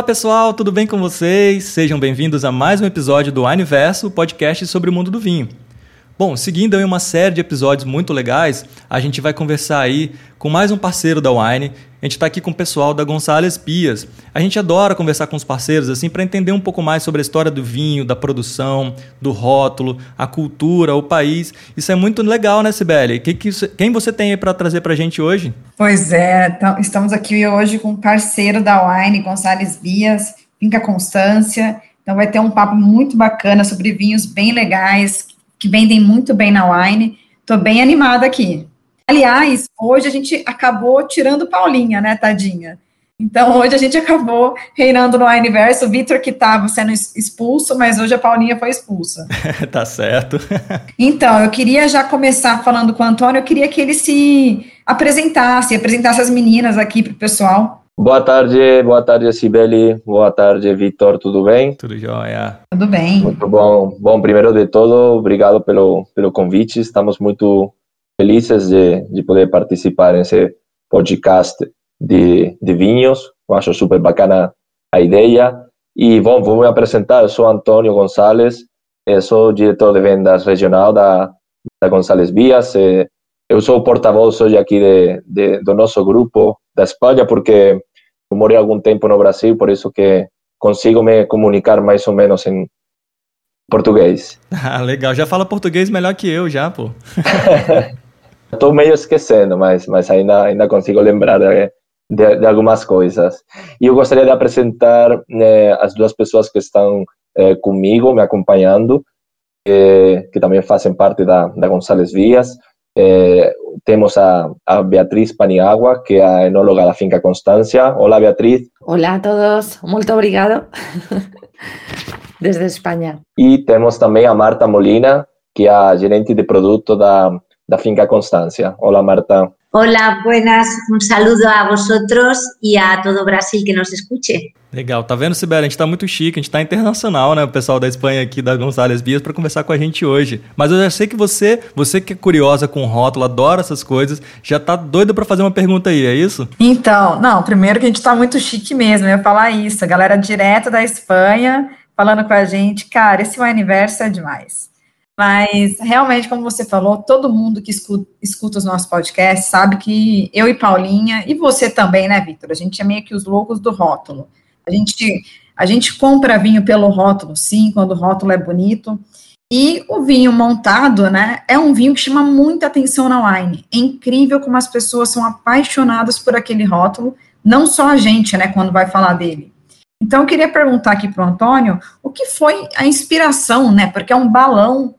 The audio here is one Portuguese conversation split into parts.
Olá pessoal, tudo bem com vocês? Sejam bem-vindos a mais um episódio do Universo, podcast sobre o mundo do vinho. Bom, seguindo aí uma série de episódios muito legais, a gente vai conversar aí com mais um parceiro da Wine. A gente está aqui com o pessoal da Gonçalves Pias. A gente adora conversar com os parceiros assim para entender um pouco mais sobre a história do vinho, da produção, do rótulo, a cultura, o país. Isso é muito legal, né, Sibeli? Que, que, quem você tem aí para trazer para a gente hoje? Pois é, estamos aqui hoje com um parceiro da Wine, Gonçalves Bias, Finca Constância. Então vai ter um papo muito bacana sobre vinhos bem legais, que vendem muito bem na Wine. Estou bem animada aqui. Aliás, hoje a gente acabou tirando Paulinha, né, tadinha? Então, hoje a gente acabou reinando no Universo. O Vitor que estava sendo expulso, mas hoje a Paulinha foi expulsa. tá certo. então, eu queria já começar falando com o Antônio. Eu queria que ele se apresentasse, apresentasse as meninas aqui para o pessoal. Boa tarde, boa tarde, Sibeli. Boa tarde, Vitor. Tudo bem? Tudo jóia. Tudo bem. Muito bom. Bom, primeiro de tudo, obrigado pelo, pelo convite. Estamos muito felizes de, de poder participar nesse podcast de, de vinhos. Eu acho super bacana a ideia. E, bom, vou me apresentar. Eu sou Antônio Gonçalves, eu sou diretor de vendas regional da, da Gonçalves Vias. Eu sou o porta-voz hoje aqui de, de, do nosso grupo da Espanha, porque eu morei algum tempo no Brasil, por isso que consigo me comunicar mais ou menos em português. Ah, legal. Já fala português melhor que eu, já, pô. Estou meio esquecendo, mas, mas ainda, ainda consigo lembrar de, de, de algumas coisas. E eu gostaria de apresentar né, as duas pessoas que estão é, comigo, me acompanhando, que, que também fazem parte da, da Gonçalves Vias. Eh, tenemos a, a, Beatriz Paniagua, que es a enóloga la finca Constancia. Hola, Beatriz. Hola a todos, muito obrigado desde España. Y tenemos también a Marta Molina, que es a gerente de producto da, da finca Constancia. Hola, Marta. Hola, buenas. Un saludo a vosotros e a todo Brasil que nos escute. Legal, tá vendo, Sibeli? A gente tá muito chique, a gente tá internacional, né? O pessoal da Espanha aqui, da Gonçalves Bias, para conversar com a gente hoje. Mas eu já sei que você, você que é curiosa com rótulo, adora essas coisas, já tá doida para fazer uma pergunta aí, é isso? Então, não, primeiro que a gente tá muito chique mesmo, eu ia falar isso. A galera direto da Espanha falando com a gente, cara, esse universo é demais. Mas, realmente, como você falou, todo mundo que escuta, escuta, os nossos podcasts sabe que eu e Paulinha, e você também, né, Vitor? A gente é meio que os loucos do rótulo. A gente, a gente compra vinho pelo rótulo, sim, quando o rótulo é bonito. E o vinho montado, né, é um vinho que chama muita atenção na wine. É incrível como as pessoas são apaixonadas por aquele rótulo, não só a gente, né, quando vai falar dele. Então, eu queria perguntar aqui para o Antônio o que foi a inspiração, né, porque é um balão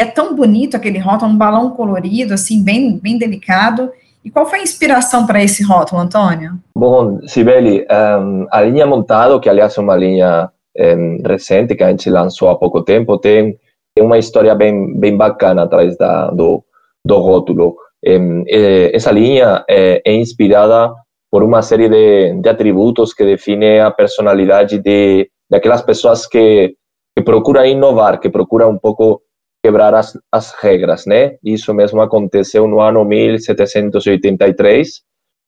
é tão bonito aquele rótulo, um balão colorido, assim, bem, bem delicado. E qual foi a inspiração para esse rótulo, Antônio? Bom, Sibeli, um, a linha Montado, que aliás é uma linha um, recente, que a gente lançou há pouco tempo, tem, tem uma história bem, bem bacana atrás da, do, do rótulo. Um, é, essa linha é, é, inspirada por uma série de, de atributos que definem a personalidade de, daquelas pessoas que, que procuram inovar, que procuram um pouco quebrar as, as regras, né? Isso mesmo aconteceu no ano 1783,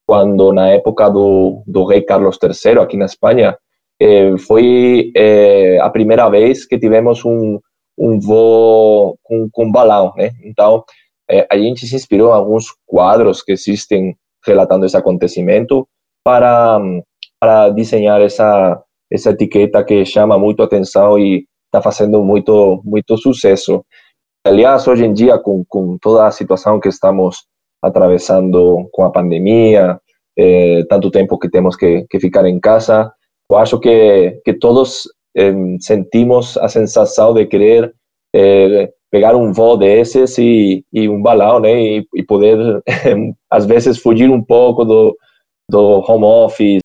quando na época do, do rei Carlos III aqui na Espanha, eh, foi eh, a primeira vez que tivemos um, um voo com, com balão, né? Então, eh, a gente se inspirou em alguns quadros que existem relatando esse acontecimento para, para desenhar essa, essa etiqueta que chama muito atenção e está fazendo muito, muito sucesso. Aliás, hoje em dia, com, com toda a situação que estamos atravessando com a pandemia, eh, tanto tempo que temos que, que, ficar em casa, eu acho que, que todos eh, sentimos a sensação de querer eh, pegar um voo desses e, e um balão, né, e, e poder, às vezes, fugir um pouco do, do home office,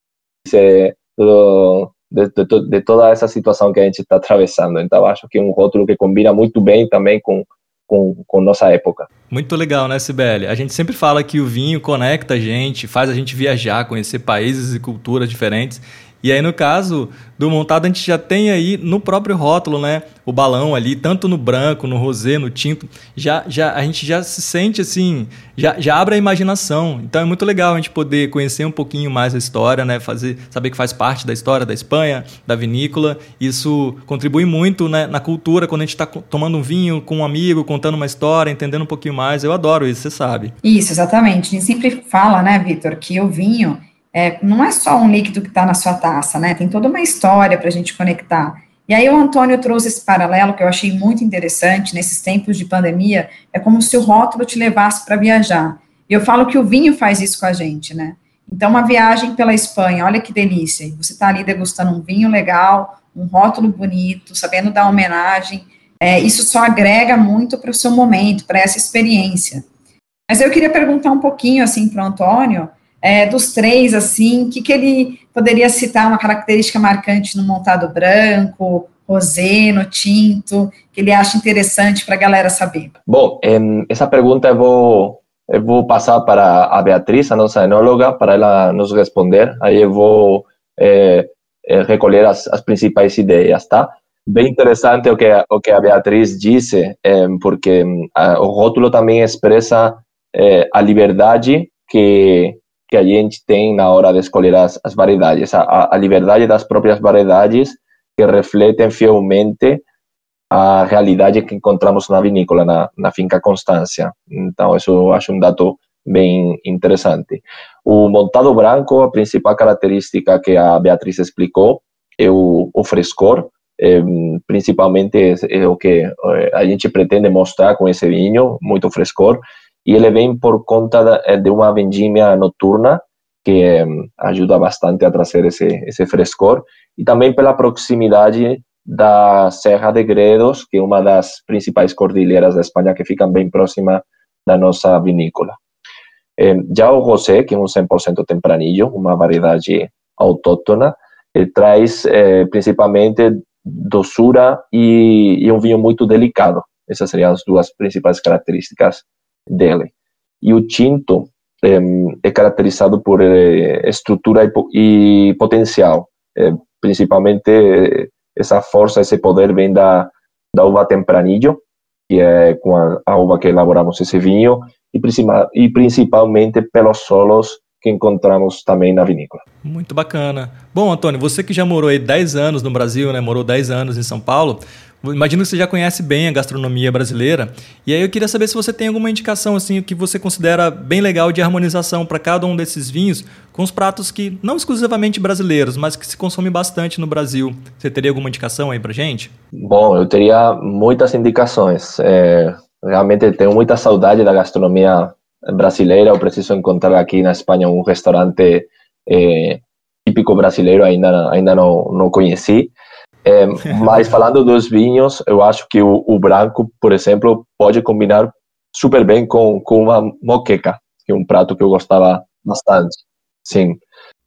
do, de, de, de, toda essa situação que a gente está atravessando. Então, acho que é um rótulo que combina muito bem também com, com, com nossa época. Muito legal, né, Sibeli? A gente sempre fala que o vinho conecta a gente, faz a gente viajar, conhecer países e culturas diferentes. E aí, no caso do montado, a gente já tem aí no próprio rótulo, né? O balão ali, tanto no branco, no rosé, no tinto. Já, já, a gente já se sente assim, já, já abre a imaginação. Então é muito legal a gente poder conhecer um pouquinho mais a história, né? Fazer, saber que faz parte da história da Espanha, da vinícola. Isso contribui muito né, na cultura, quando a gente está tomando um vinho com um amigo, contando uma história, entendendo um pouquinho mais. Eu adoro isso, você sabe. Isso, exatamente. A gente sempre fala, né, Vitor, que o vinho é, não é só um líquido que está na sua taça, né? Tem toda uma história para a gente conectar. E aí o Antônio trouxe esse paralelo que eu achei muito interessante nesses tempos de pandemia, é como se o rótulo te levasse para viajar. E eu falo que o vinho faz isso com a gente, né? Então, uma viagem pela Espanha, olha que delícia. Você está ali degustando um vinho legal, um rótulo bonito, sabendo dar homenagem. É, isso só agrega muito para o seu momento, para essa experiência. Mas eu queria perguntar um pouquinho, assim, para o Antônio, é, dos três, assim, o que, que ele poderia citar uma característica marcante no montado branco, rosé, no tinto, que ele acha interessante para a galera saber? Bom, essa pergunta eu vou, eu vou passar para a Beatriz, a nossa enóloga, para ela nos responder. Aí eu vou é, é, recolher as, as, principais ideias, tá? Bem interessante o que, o que a Beatriz disse, é, porque a, o rótulo também expressa é, a liberdade que que a gente tem na hora de escolher as, as variedades, a, a liberdade das próprias variedades que refletem fielmente a realidade que encontramos na vinícola, na, na finca Constância. Então, isso eu acho um dado bem interessante. O montado branco, a principal característica que a Beatriz explicou é o, o frescor, é, principalmente é o que eh, a gente pretende mostrar com esse vinho, muito frescor, e ele vem por conta eh, de uma vendimia noturna que ajuda bastante a trazer esse, esse frescor e também pela proximidade da Serra de Gredos, que é uma das principais cordilheiras da Espanha que ficam bem próxima da nossa vinícola. Eh, já o rosé, que é um 100% tempranillo, uma variedade autóctona, ele traz eh, principalmente doçura e, e um vinho muito delicado. Essas seriam as duas principais características dele. E o tinto é, é caracterizado por é, estrutura e, e potencial. É, principalmente essa força, esse poder vem da, da uva tempranillo, que é com a, a uva que elaboramos esse vinho, e principalmente pelos solos que encontramos também na vinícola. Muito bacana. Bom, Antônio, você que já morou aí 10 anos no Brasil, né? Morou 10 anos em São Paulo, Imagino que você já conhece bem a gastronomia brasileira. E aí eu queria saber se você tem alguma indicação assim que você considera bem legal de harmonização para cada um desses vinhos com os pratos que não exclusivamente brasileiros, mas que se consome bastante no Brasil. Você teria alguma indicação aí para gente? Bom, eu teria muitas indicações. É, realmente tenho muita saudade da gastronomia brasileira. Eu preciso encontrar aqui na Espanha um restaurante é, típico brasileiro. Ainda ainda não não conheci. É, mas falando dos vinhos, eu acho que o, o, branco, por exemplo, pode combinar super bem com, com uma moqueca, que é um prato que eu gostava bastante. Sim.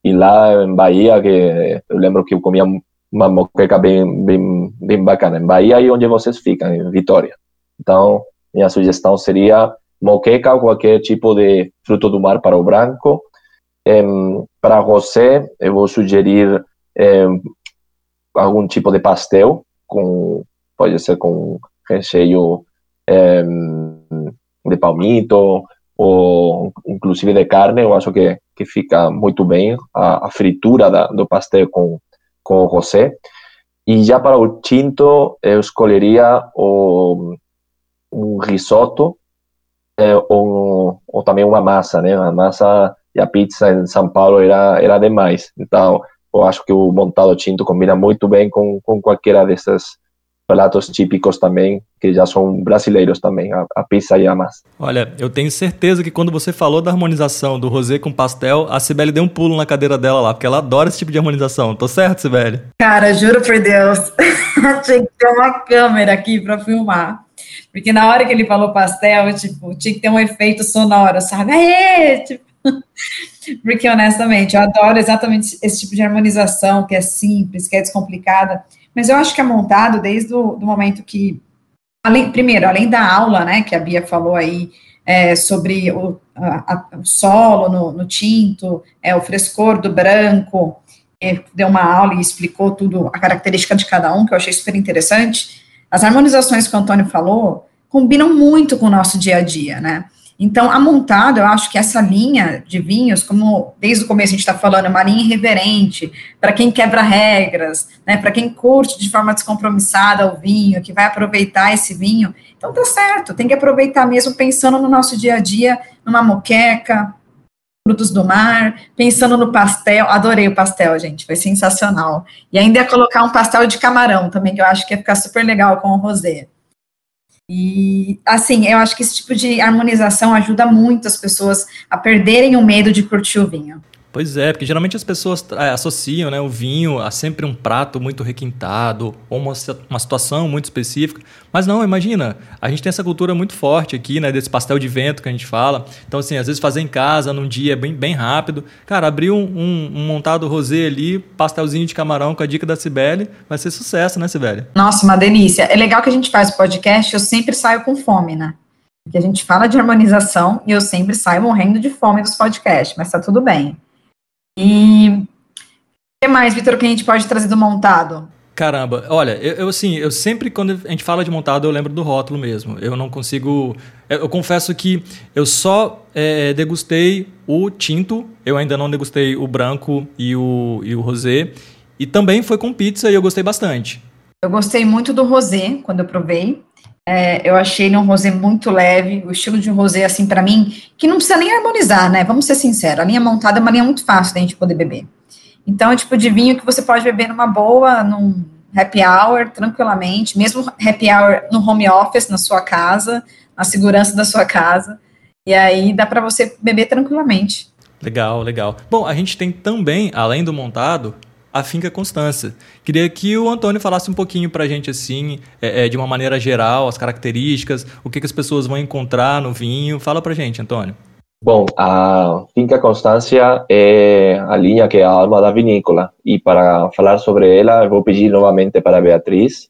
E lá em Bahia, que eu lembro que eu comia uma moqueca bem, bem, bem bacana. Em Bahia e onde vocês ficam, em Vitória. Então, minha sugestão seria moqueca ou qualquer tipo de fruto do mar para o branco. para você, eu vou sugerir algum tipo de pastel, com, pode ser com recheio é, de palmito ou inclusive de carne, eu acho que, que fica muito bem a, a fritura da, do pastel com, com o. E já para o tinto, eu escolheria o, um risoto é, ou, ou também uma massa, né? A massa e a pizza em São Paulo era, era demais. Então, eu acho que o montado tinto combina muito bem com, com qualquer desses pratos típicos também, que já são brasileiros também, a, a pizza e a massa. Olha, eu tenho certeza que quando você falou da harmonização do rosé com pastel, a Sibeli deu um pulo na cadeira dela lá, porque ela adora esse tipo de harmonização. Tô certo, Sibeli? Cara, juro por Deus, tinha que ter uma câmera aqui para filmar. Porque na hora que ele falou pastel, tipo, tinha que ter um efeito sonoro, sabe? Aê! Tipo, porque, honestamente, eu adoro exatamente esse tipo de harmonização, que é simples, que é descomplicada, mas eu acho que é montado desde o momento que, além, primeiro, além da aula, né, que a Bia falou aí, é, sobre o, a, a, o solo no, no, tinto, é, o frescor do branco, deu uma aula e explicou tudo, a característica de cada um, que eu achei super interessante. As harmonizações que o Antônio falou combinam muito com o nosso dia a dia, né? Então, a Montado, eu acho que essa linha de vinhos, como desde o começo a gente está falando, é uma linha irreverente, para quem quebra regras, né, para quem curte de forma descompromissada o vinho, que vai aproveitar esse vinho, então tá certo, tem que aproveitar mesmo pensando no nosso dia a dia, numa moqueca, frutos do mar, pensando no pastel, adorei o pastel, gente, foi sensacional. E ainda ia colocar um pastel de camarão também, que eu acho que ia ficar super legal com o rosé. E, assim, eu acho que esse tipo de harmonização ajuda muito as pessoas a perderem o medo de curtir o vinho. Pois é, porque geralmente as pessoas é, associam né, o vinho a sempre um prato muito requintado ou uma, uma situação muito específica. Mas não, imagina, a gente tem essa cultura muito forte aqui, né, desse pastel de vento que a gente fala. Então, assim, às vezes fazer em casa, num dia bem, bem rápido. Cara, abrir um, um, um montado rosé ali, pastelzinho de camarão com a dica da Cibele, vai ser sucesso, né, Cibele? Nossa, uma delícia. É legal que a gente faz o podcast, eu sempre saio com fome, né? Porque a gente fala de harmonização e eu sempre saio morrendo de fome dos podcasts, mas tá tudo bem. E o que mais, Vitor, que a gente pode trazer do montado? Caramba, olha, eu, eu, assim, eu sempre quando a gente fala de montado, eu lembro do rótulo mesmo. Eu não consigo. Eu, eu confesso que eu só é, degustei o tinto, eu ainda não degustei o branco e o, e o rosé. E também foi com pizza e eu gostei bastante. Eu gostei muito do rosé quando eu provei. É, eu achei ele um rosé muito leve, o estilo de um rosé, assim, para mim, que não precisa nem harmonizar, né? Vamos ser sinceros, a linha montada é uma linha muito fácil da gente poder beber. Então, é tipo de vinho que você pode beber numa boa, num happy hour, tranquilamente, mesmo happy hour no home office, na sua casa, na segurança da sua casa, e aí dá para você beber tranquilamente. Legal, legal. Bom, a gente tem também, além do montado, a Finca Constância. Queria que o Antônio falasse um pouquinho para a gente, assim, é, é, de uma maneira geral, as características, o que, que as pessoas vão encontrar no vinho. Fala para a gente, Antônio. Bom, a Finca Constância é a linha que é a alma da vinícola. E para falar sobre ela, eu vou pedir novamente para a Beatriz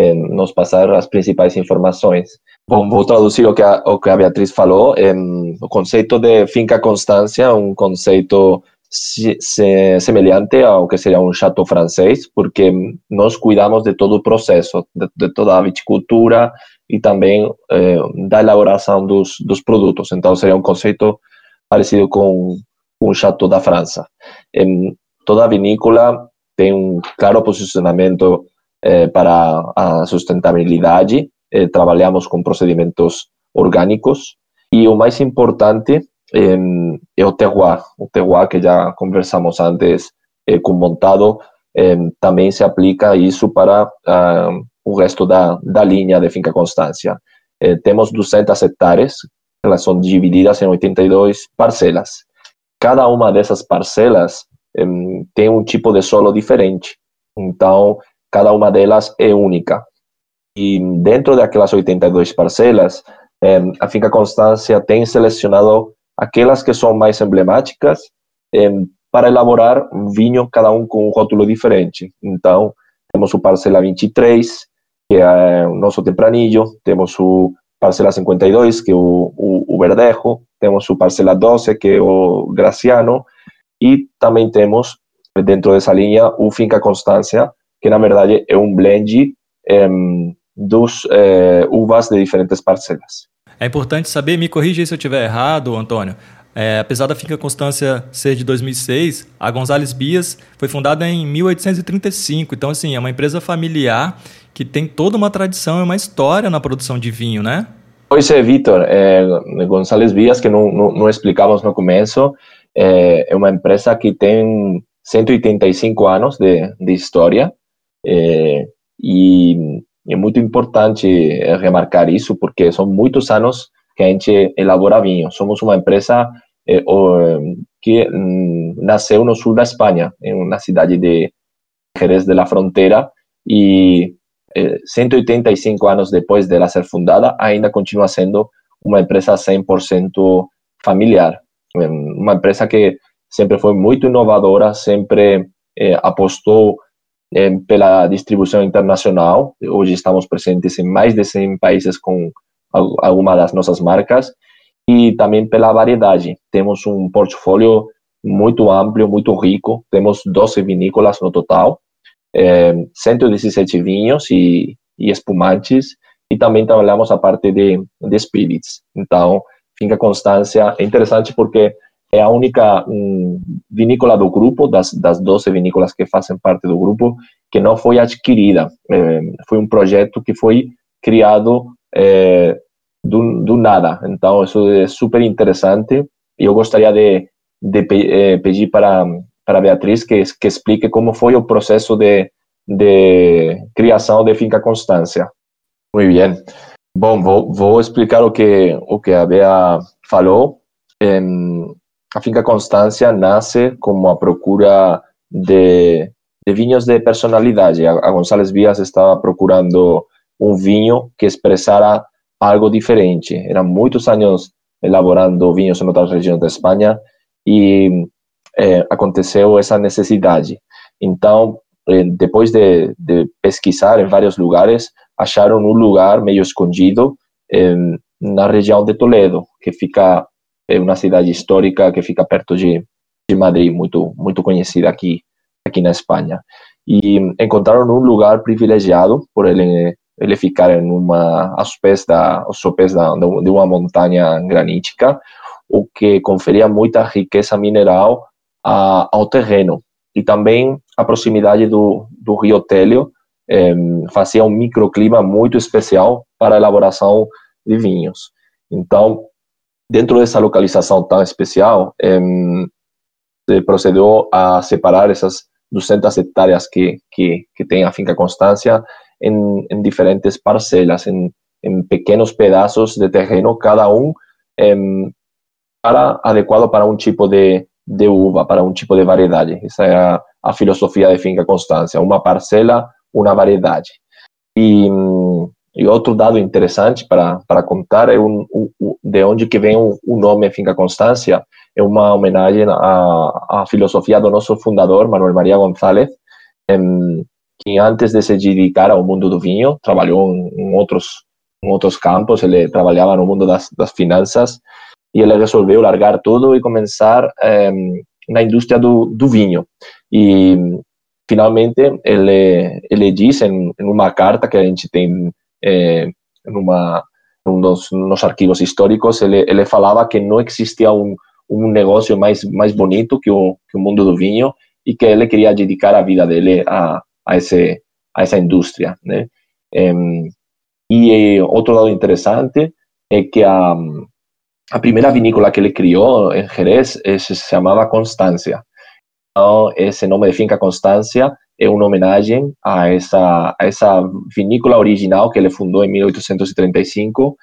eh, nos passar as principais informações. Bom, vou traduzir o que a, o que a Beatriz falou. Eh, o conceito de Finca Constância é um conceito semelhante ao que seria um chateau francês, porque nós cuidamos de todo o processo, de, de toda a viticultura e também eh, da elaboração dos, dos produtos. Então, seria um conceito parecido com um chateau da França. Em toda a vinícola tem um claro posicionamento eh, para a sustentabilidade, eh, trabalhamos com procedimentos orgânicos e o mais importante é o terroir. O terroir que já conversamos antes eh, com montado, também se aplica isso para uh, o resto da, da linha de Finca Constância. Eh, temos 200 hectares, elas são divididas em 82 parcelas. Cada uma dessas parcelas tem um tipo de solo diferente, então cada uma delas é única. E dentro daquelas 82 parcelas, a Finca Constância tem selecionado aquelas que são mais emblemáticas, eh, para elaborar um vinho, cada um com um rótulo diferente. Então, temos o Parcela 23, que é o nosso tempranillo, temos o Parcela 52, que é o, o, o Verdejo, temos o Parcela 12, que é o Graciano, e também temos, dentro dessa linha, o Finca Constância, que na verdade é um blend eh, dos eh, uvas de diferentes parcelas. É importante saber, me corrija se eu estiver errado, Antônio. É, apesar da Finca Constância ser de 2006, a Gonzales Bias foi fundada em 1835. Então, assim, é uma empresa familiar que tem toda uma tradição e uma história na produção de vinho, né? Pois é, Vitor. É, Gonzales Bias, que não, não, não, explicamos no começo, é, é, uma empresa que tem 185 anos de, de história. É, e é muito importante eh, remarcar isso, porque são muitos anos que a gente elabora vinho. Somos uma empresa eh, que mm, nasceu no sul da Espanha, na cidade de Jerez de la Frontera, e eh, 185 anos depois dela ser fundada, ainda continua sendo uma empresa 100% familiar. Uma empresa que sempre foi muito inovadora, sempre eh, pela distribuição internacional. Hoje estamos presentes em mais de 100 países com alguma das nossas marcas e também pela variedade. Temos um portfólio muito amplo, muito rico. Temos 12 vinícolas no total, é, 117 vinhos e, e espumantes, e também trabalhamos a parte de, de spirits. Então, Finca Constância é interessante porque é a única um, vinícola do grupo, das, das 12 vinícolas que fazem parte do grupo, que não foi adquirida. É, foi um projeto que foi criado é, do, do, nada. Então, isso é super interessante. E eu gostaria de, de é, pedir para, para a Beatriz que, que explique como foi o processo de, de criação de Finca Constância. Muito bem. Bom, vou, vou explicar o que, o que a Bea falou. A Finca Constância nasce como a procura de, de vinhos de personalidade. A, a Gonçalves estava procurando um vinho que expressara algo diferente. Eram muitos anos elaborando vinhos em outras regiões da Espanha e é, aconteceu essa necessidade. Então, eh, depois de, de, pesquisar em vários lugares, acharam um lugar meio escondido eh, na região de Toledo, que fica é uma cidade histórica que fica perto de, de Madrid, muito muito conhecida aqui aqui na Espanha. E encontraram um lugar privilegiado por ele ele ficar em uma aos pés da aos pés da, de uma montanha granítica, o que conferia muita riqueza mineral a, ao terreno e também a proximidade do, do Rio Télio eh, fazia um microclima muito especial para a elaboração de vinhos. Então, dentro dessa localização tão especial, eh, se procedeu a separar essas 200 hectares que, que, que tem a finca Constância em, em diferentes parcelas, em, em, pequenos pedaços de terreno, cada um eh, para, adequado para um tipo de, de uva, para um tipo de variedade. Essa é a, a filosofia de finca Constância, uma parcela, uma variedade. E, e outro dado interessante para, contar é um, de onde que vem o, o nome Finca Constância, é uma homenagem à, à filosofia do nosso fundador, Manuel Maria González, em, que antes de se dedicar ao mundo do vinho, trabalhou em, em outros, em outros campos, ele trabalhava no mundo das, das finanças, e ele resolveu largar tudo e começar na indústria do, do vinho. E finalmente ele ele diz em, em uma carta que a gente tem é, numa nos, nos arquivos históricos ele ele falava que não existia um um negócio mais mais bonito que o que mundo do vinho e que ele queria dedicar a vida dele a a esse a essa indústria, né? e outro dado interessante é que a a primeira vinícola que ele criou em Jerez se chamava Constância. Então, esse nome de Finca Constância é uma homenagem a essa, a essa vinícola original que ele fundou em 1835.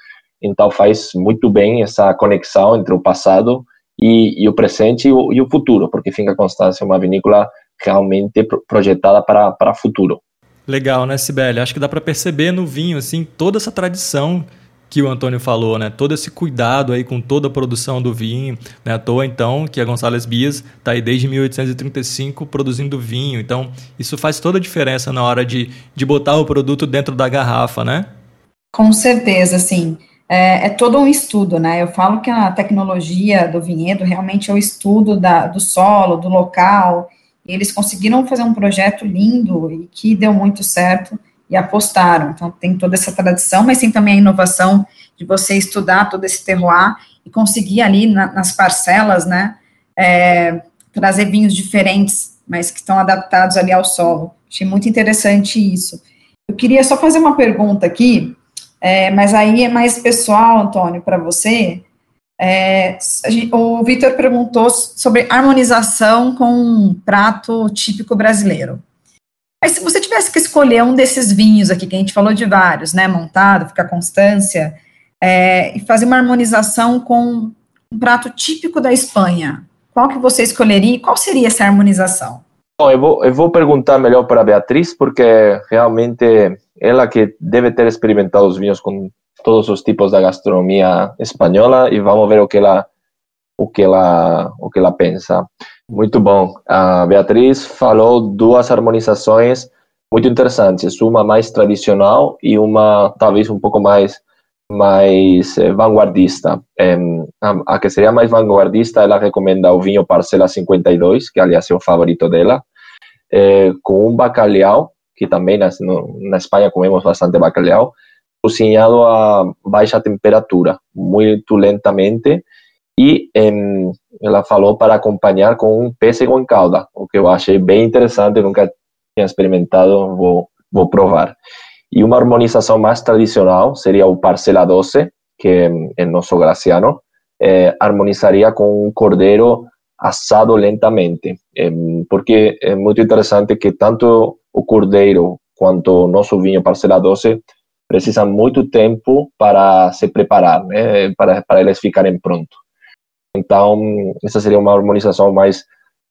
Então, faz muito bem essa conexão entre o passado e, e o presente e o, e o, futuro, porque Finca Constância é uma vinícola realmente projetada para, para futuro. Legal, né, Sibeli? Acho que dá para perceber no vinho assim toda essa tradição que o Antônio falou, né? Todo esse cuidado aí com toda a produção do vinho, né? À toa, então, que a Gonçalves Bias está aí desde 1835 produzindo vinho. Então, isso faz toda a diferença na hora de, de botar o produto dentro da garrafa, né? Com certeza, sim. É, é, todo um estudo, né? Eu falo que a tecnologia do vinhedo realmente é o estudo da, do solo, do local. Eles conseguiram fazer um projeto lindo e que deu muito certo e apostaram. Então, tem toda essa tradição, mas tem também a inovação de você estudar todo esse terroir e conseguir ali na, nas parcelas, né, é, trazer vinhos diferentes, mas que estão adaptados ali ao solo. Achei muito interessante isso. Eu queria só fazer uma pergunta aqui, é, mas aí é mais pessoal, Antônio, para você. É, o Vitor perguntou sobre harmonização com um prato típico brasileiro. Mas se você tivesse que escolher um desses vinhos aqui, que a gente falou de vários, né, montado, ficar constância, é, e fazer uma harmonização com um prato típico da Espanha, qual que você escolheria e qual seria essa harmonização? Bom, eu vou, eu vou perguntar melhor para a Beatriz, porque realmente ela que deve ter experimentado os vinhos com todos os tipos da gastronomia espanhola e vamos ver o que ela o que ela o que ela pensa. Muito bom. A Beatriz falou duas harmonizações muito interessantes, uma mais tradicional e uma talvez um pouco mais mais eh, vanguardista. A, a, que seria mais vanguardista, ela recomenda o vinho Parcela 52, que aliás é o favorito dela, eh, com um bacalhau, que também na, no, na Espanha comemos bastante bacalhau, cozinhado a baixa temperatura, muito lentamente, e ela falou para acompanhar com um pêssego em calda, o que eu achei bem interessante, nunca tinha experimentado, vou, vou provar. E uma harmonização mais tradicional seria o Parcela 12, que é nosso graciano, é, harmonizaria com um cordeiro assado lentamente, é, porque é muito interessante que tanto o cordeiro quanto o nosso vinho Parcela 12 precisam muito tempo para se preparar, né, para, para eles ficarem prontos. Então, essa seria uma harmonização mais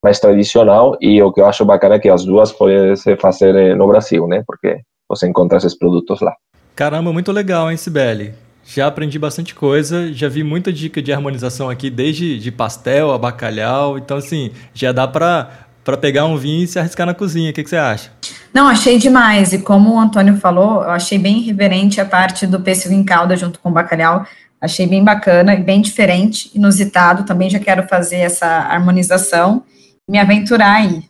mais tradicional e o que eu acho bacana é que as duas podem se fazer eh, no Brasil, né? Porque você encontra esses produtos lá. Caramba, muito legal, hein, Sibeli? Já aprendi bastante coisa, já vi muita dica de harmonização aqui, desde de pastel a bacalhau. Então, assim, já dá para para pegar um vinho e se arriscar na cozinha. O que, que, você acha? Não, achei demais. E como o Antônio falou, eu achei bem reverente a parte do pêssego em calda junto com o bacalhau. Achei bem bacana e bem diferente, inusitado. Também já quero fazer essa harmonização e me aventurar aí.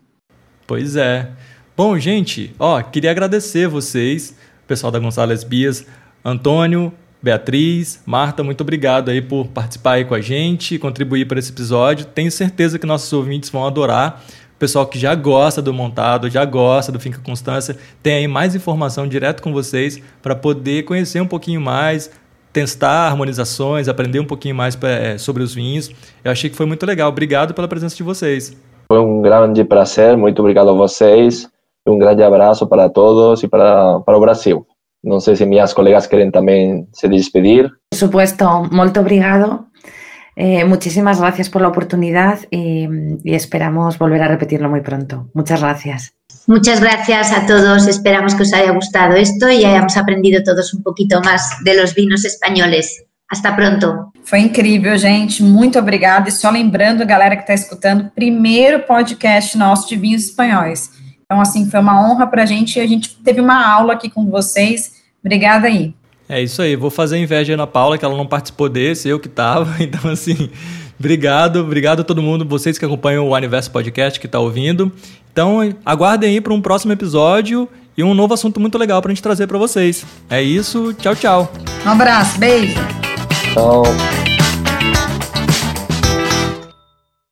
Pois é. Bom, gente, ó, queria agradecer vocês, pessoal da Gonçalves Bias, Antônio, Beatriz, Marta, muito obrigado aí por participar aí com a gente, contribuir para esse episódio. Tenho certeza que nossos ouvintes vão adorar. O pessoal que já gosta do montado, já gosta do Finca Constância, tem aí mais informação direto com vocês para poder conhecer um pouquinho mais, testar harmonizações, aprender um pouquinho mais é, sobre os vinhos. Eu achei que foi muito legal. Obrigado pela presença de vocês. Foi um grande prazer, muito obrigado a vocês. Um grande abraço para todos e para, para o Brasil. Não sei se minhas colegas querem também se despedir. Por supuesto, muito obrigado. Eh, muchísimas gracias por la oportunidad y, y, esperamos volver a repetirlo muy pronto. Muchas gracias. Muchas gracias a todos. Esperamos que os haya gustado esto y hayamos aprendido todos un poquito más de los vinos españoles. Hasta pronto. Foi incrível, gente. Muito obrigada. E só lembrando, galera que está escutando, primeiro podcast nosso de vinhos espanhóis. Então, assim, foi uma honra para a gente e a gente teve uma aula aqui com vocês. Obrigada aí. É isso aí. Vou fazer inveja na Paula, que ela não participou desse, eu que estava. Então, assim, obrigado. Obrigado a todo mundo, vocês que acompanham o Aniverso Podcast, que está ouvindo. Então, aguardem aí para um próximo episódio e um novo assunto muito legal para a gente trazer para vocês. É isso. Tchau, tchau. Um abraço. Beijo. Tchau.